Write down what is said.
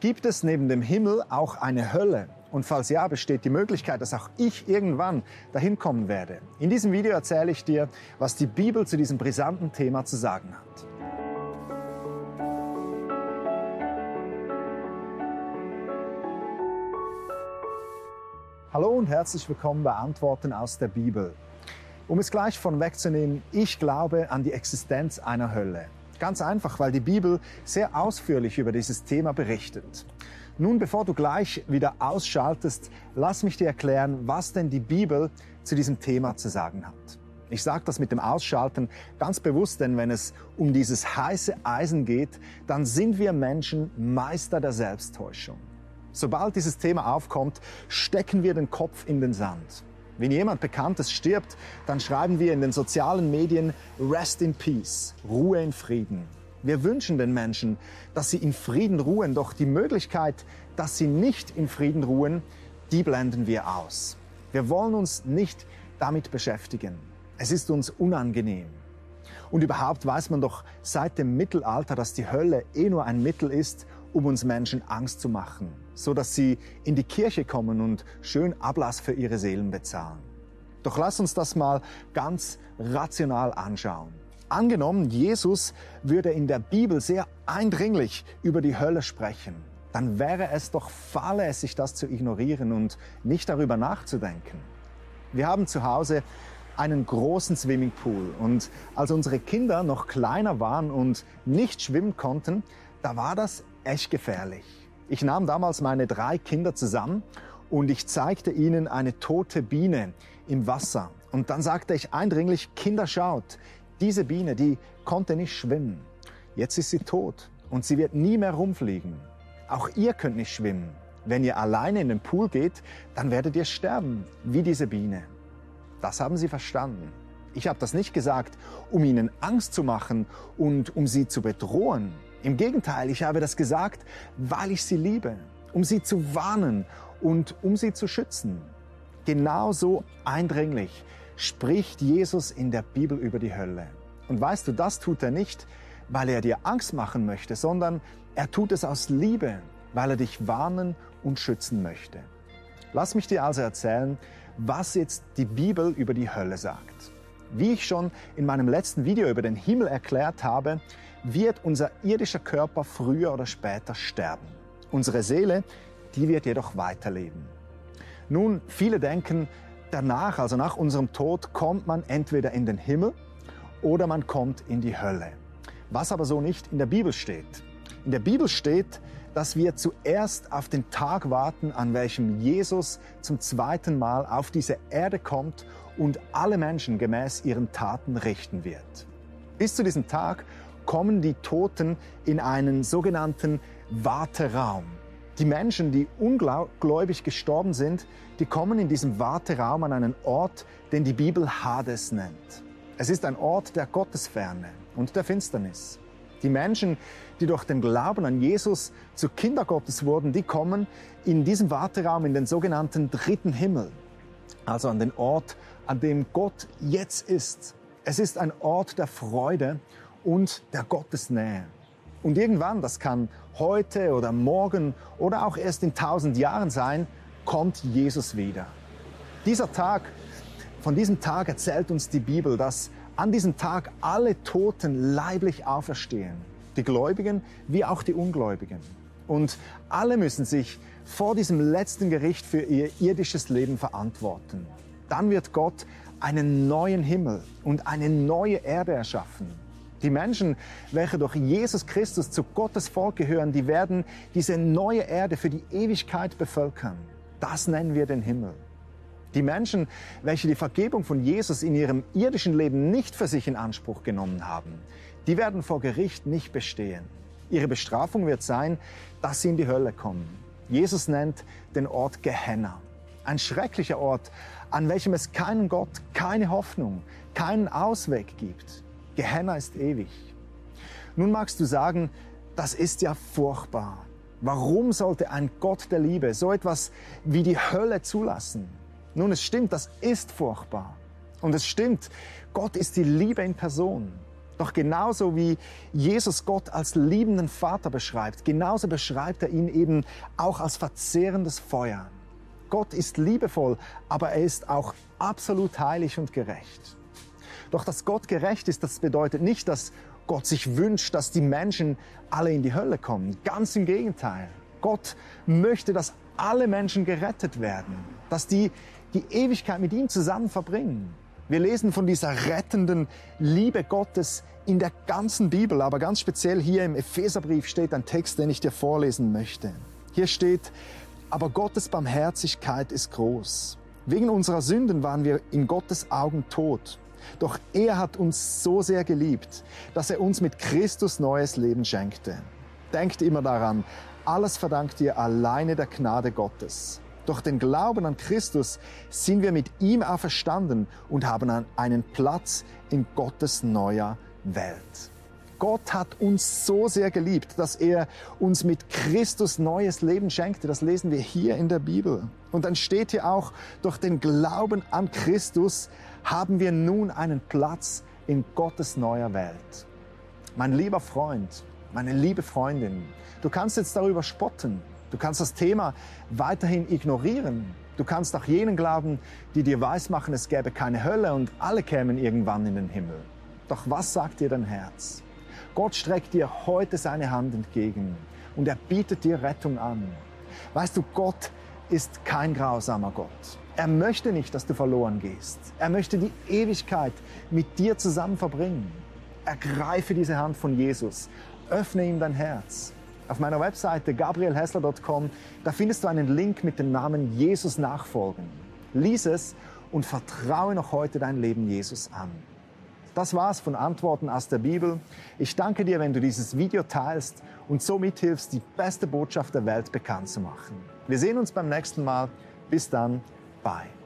Gibt es neben dem Himmel auch eine Hölle? Und falls ja, besteht die Möglichkeit, dass auch ich irgendwann dahin kommen werde. In diesem Video erzähle ich dir, was die Bibel zu diesem brisanten Thema zu sagen hat. Hallo und herzlich willkommen bei Antworten aus der Bibel. Um es gleich von wegzunehmen, ich glaube an die Existenz einer Hölle. Ganz einfach, weil die Bibel sehr ausführlich über dieses Thema berichtet. Nun, bevor du gleich wieder ausschaltest, lass mich dir erklären, was denn die Bibel zu diesem Thema zu sagen hat. Ich sage das mit dem Ausschalten ganz bewusst, denn wenn es um dieses heiße Eisen geht, dann sind wir Menschen Meister der Selbsttäuschung. Sobald dieses Thema aufkommt, stecken wir den Kopf in den Sand. Wenn jemand Bekanntes stirbt, dann schreiben wir in den sozialen Medien Rest in Peace, Ruhe in Frieden. Wir wünschen den Menschen, dass sie in Frieden ruhen, doch die Möglichkeit, dass sie nicht in Frieden ruhen, die blenden wir aus. Wir wollen uns nicht damit beschäftigen. Es ist uns unangenehm. Und überhaupt weiß man doch seit dem Mittelalter, dass die Hölle eh nur ein Mittel ist, um uns Menschen Angst zu machen, so dass sie in die Kirche kommen und schön Ablass für ihre Seelen bezahlen. Doch lass uns das mal ganz rational anschauen. Angenommen, Jesus würde in der Bibel sehr eindringlich über die Hölle sprechen, dann wäre es doch fahrlässig, das zu ignorieren und nicht darüber nachzudenken. Wir haben zu Hause einen großen Swimmingpool und als unsere Kinder noch kleiner waren und nicht schwimmen konnten, da war das echt gefährlich. Ich nahm damals meine drei Kinder zusammen und ich zeigte ihnen eine tote Biene im Wasser. Und dann sagte ich eindringlich, Kinder schaut, diese Biene, die konnte nicht schwimmen. Jetzt ist sie tot und sie wird nie mehr rumfliegen. Auch ihr könnt nicht schwimmen. Wenn ihr alleine in den Pool geht, dann werdet ihr sterben, wie diese Biene. Das haben sie verstanden. Ich habe das nicht gesagt, um ihnen Angst zu machen und um sie zu bedrohen. Im Gegenteil, ich habe das gesagt, weil ich sie liebe, um sie zu warnen und um sie zu schützen. Genauso eindringlich spricht Jesus in der Bibel über die Hölle. Und weißt du, das tut er nicht, weil er dir Angst machen möchte, sondern er tut es aus Liebe, weil er dich warnen und schützen möchte. Lass mich dir also erzählen, was jetzt die Bibel über die Hölle sagt. Wie ich schon in meinem letzten Video über den Himmel erklärt habe, wird unser irdischer Körper früher oder später sterben. Unsere Seele, die wird jedoch weiterleben. Nun, viele denken, danach, also nach unserem Tod, kommt man entweder in den Himmel oder man kommt in die Hölle. Was aber so nicht in der Bibel steht. In der Bibel steht, dass wir zuerst auf den Tag warten, an welchem Jesus zum zweiten Mal auf diese Erde kommt und alle Menschen gemäß ihren Taten richten wird. Bis zu diesem Tag kommen die Toten in einen sogenannten Warteraum. Die Menschen, die ungläubig gestorben sind, die kommen in diesem Warteraum an einen Ort, den die Bibel Hades nennt. Es ist ein Ort der Gottesferne und der Finsternis. Die Menschen, die durch den Glauben an Jesus zu Kinder Gottes wurden, die kommen in diesem Warteraum in den sogenannten dritten Himmel, also an den Ort, an dem Gott jetzt ist. Es ist ein Ort der Freude und der Gottesnähe. Und irgendwann, das kann heute oder morgen oder auch erst in tausend Jahren sein, kommt Jesus wieder. Dieser Tag, von diesem Tag erzählt uns die Bibel, dass an diesem Tag alle Toten leiblich auferstehen. Die Gläubigen wie auch die Ungläubigen. Und alle müssen sich vor diesem letzten Gericht für ihr irdisches Leben verantworten. Dann wird Gott einen neuen Himmel und eine neue Erde erschaffen. Die Menschen, welche durch Jesus Christus zu Gottes Volk gehören, die werden diese neue Erde für die Ewigkeit bevölkern. Das nennen wir den Himmel. Die Menschen, welche die Vergebung von Jesus in ihrem irdischen Leben nicht für sich in Anspruch genommen haben, die werden vor Gericht nicht bestehen. Ihre Bestrafung wird sein, dass sie in die Hölle kommen. Jesus nennt den Ort Gehenna. Ein schrecklicher Ort, an welchem es keinen Gott, keine Hoffnung, keinen Ausweg gibt. Gehenna ist ewig. Nun magst du sagen, das ist ja furchtbar. Warum sollte ein Gott der Liebe so etwas wie die Hölle zulassen? Nun, es stimmt, das ist furchtbar. Und es stimmt, Gott ist die Liebe in Person. Doch genauso wie Jesus Gott als liebenden Vater beschreibt, genauso beschreibt er ihn eben auch als verzehrendes Feuer. Gott ist liebevoll, aber er ist auch absolut heilig und gerecht. Doch dass Gott gerecht ist, das bedeutet nicht, dass Gott sich wünscht, dass die Menschen alle in die Hölle kommen. Ganz im Gegenteil. Gott möchte, dass alle Menschen gerettet werden, dass die die Ewigkeit mit ihm zusammen verbringen. Wir lesen von dieser rettenden Liebe Gottes in der ganzen Bibel, aber ganz speziell hier im Epheserbrief steht ein Text, den ich dir vorlesen möchte. Hier steht, aber Gottes Barmherzigkeit ist groß. Wegen unserer Sünden waren wir in Gottes Augen tot. Doch er hat uns so sehr geliebt, dass er uns mit Christus neues Leben schenkte. Denkt immer daran, alles verdankt ihr alleine der Gnade Gottes. Durch den Glauben an Christus sind wir mit ihm auferstanden und haben einen Platz in Gottes neuer Welt. Gott hat uns so sehr geliebt, dass er uns mit Christus neues Leben schenkte. Das lesen wir hier in der Bibel. Und dann steht hier auch, durch den Glauben an Christus haben wir nun einen Platz in Gottes neuer Welt. Mein lieber Freund, meine liebe Freundin, du kannst jetzt darüber spotten. Du kannst das Thema weiterhin ignorieren. Du kannst auch jenen glauben, die dir weismachen, es gäbe keine Hölle und alle kämen irgendwann in den Himmel. Doch was sagt dir dein Herz? Gott streckt dir heute seine Hand entgegen und er bietet dir Rettung an. Weißt du, Gott ist kein grausamer Gott. Er möchte nicht, dass du verloren gehst. Er möchte die Ewigkeit mit dir zusammen verbringen. Ergreife diese Hand von Jesus. Öffne ihm dein Herz. Auf meiner Webseite gabrielhessler.com, da findest du einen Link mit dem Namen Jesus nachfolgen. Lies es und vertraue noch heute dein Leben Jesus an. Das war's von Antworten aus der Bibel. Ich danke dir, wenn du dieses Video teilst und so mithilfst, die beste Botschaft der Welt bekannt zu machen. Wir sehen uns beim nächsten Mal. Bis dann. Bye.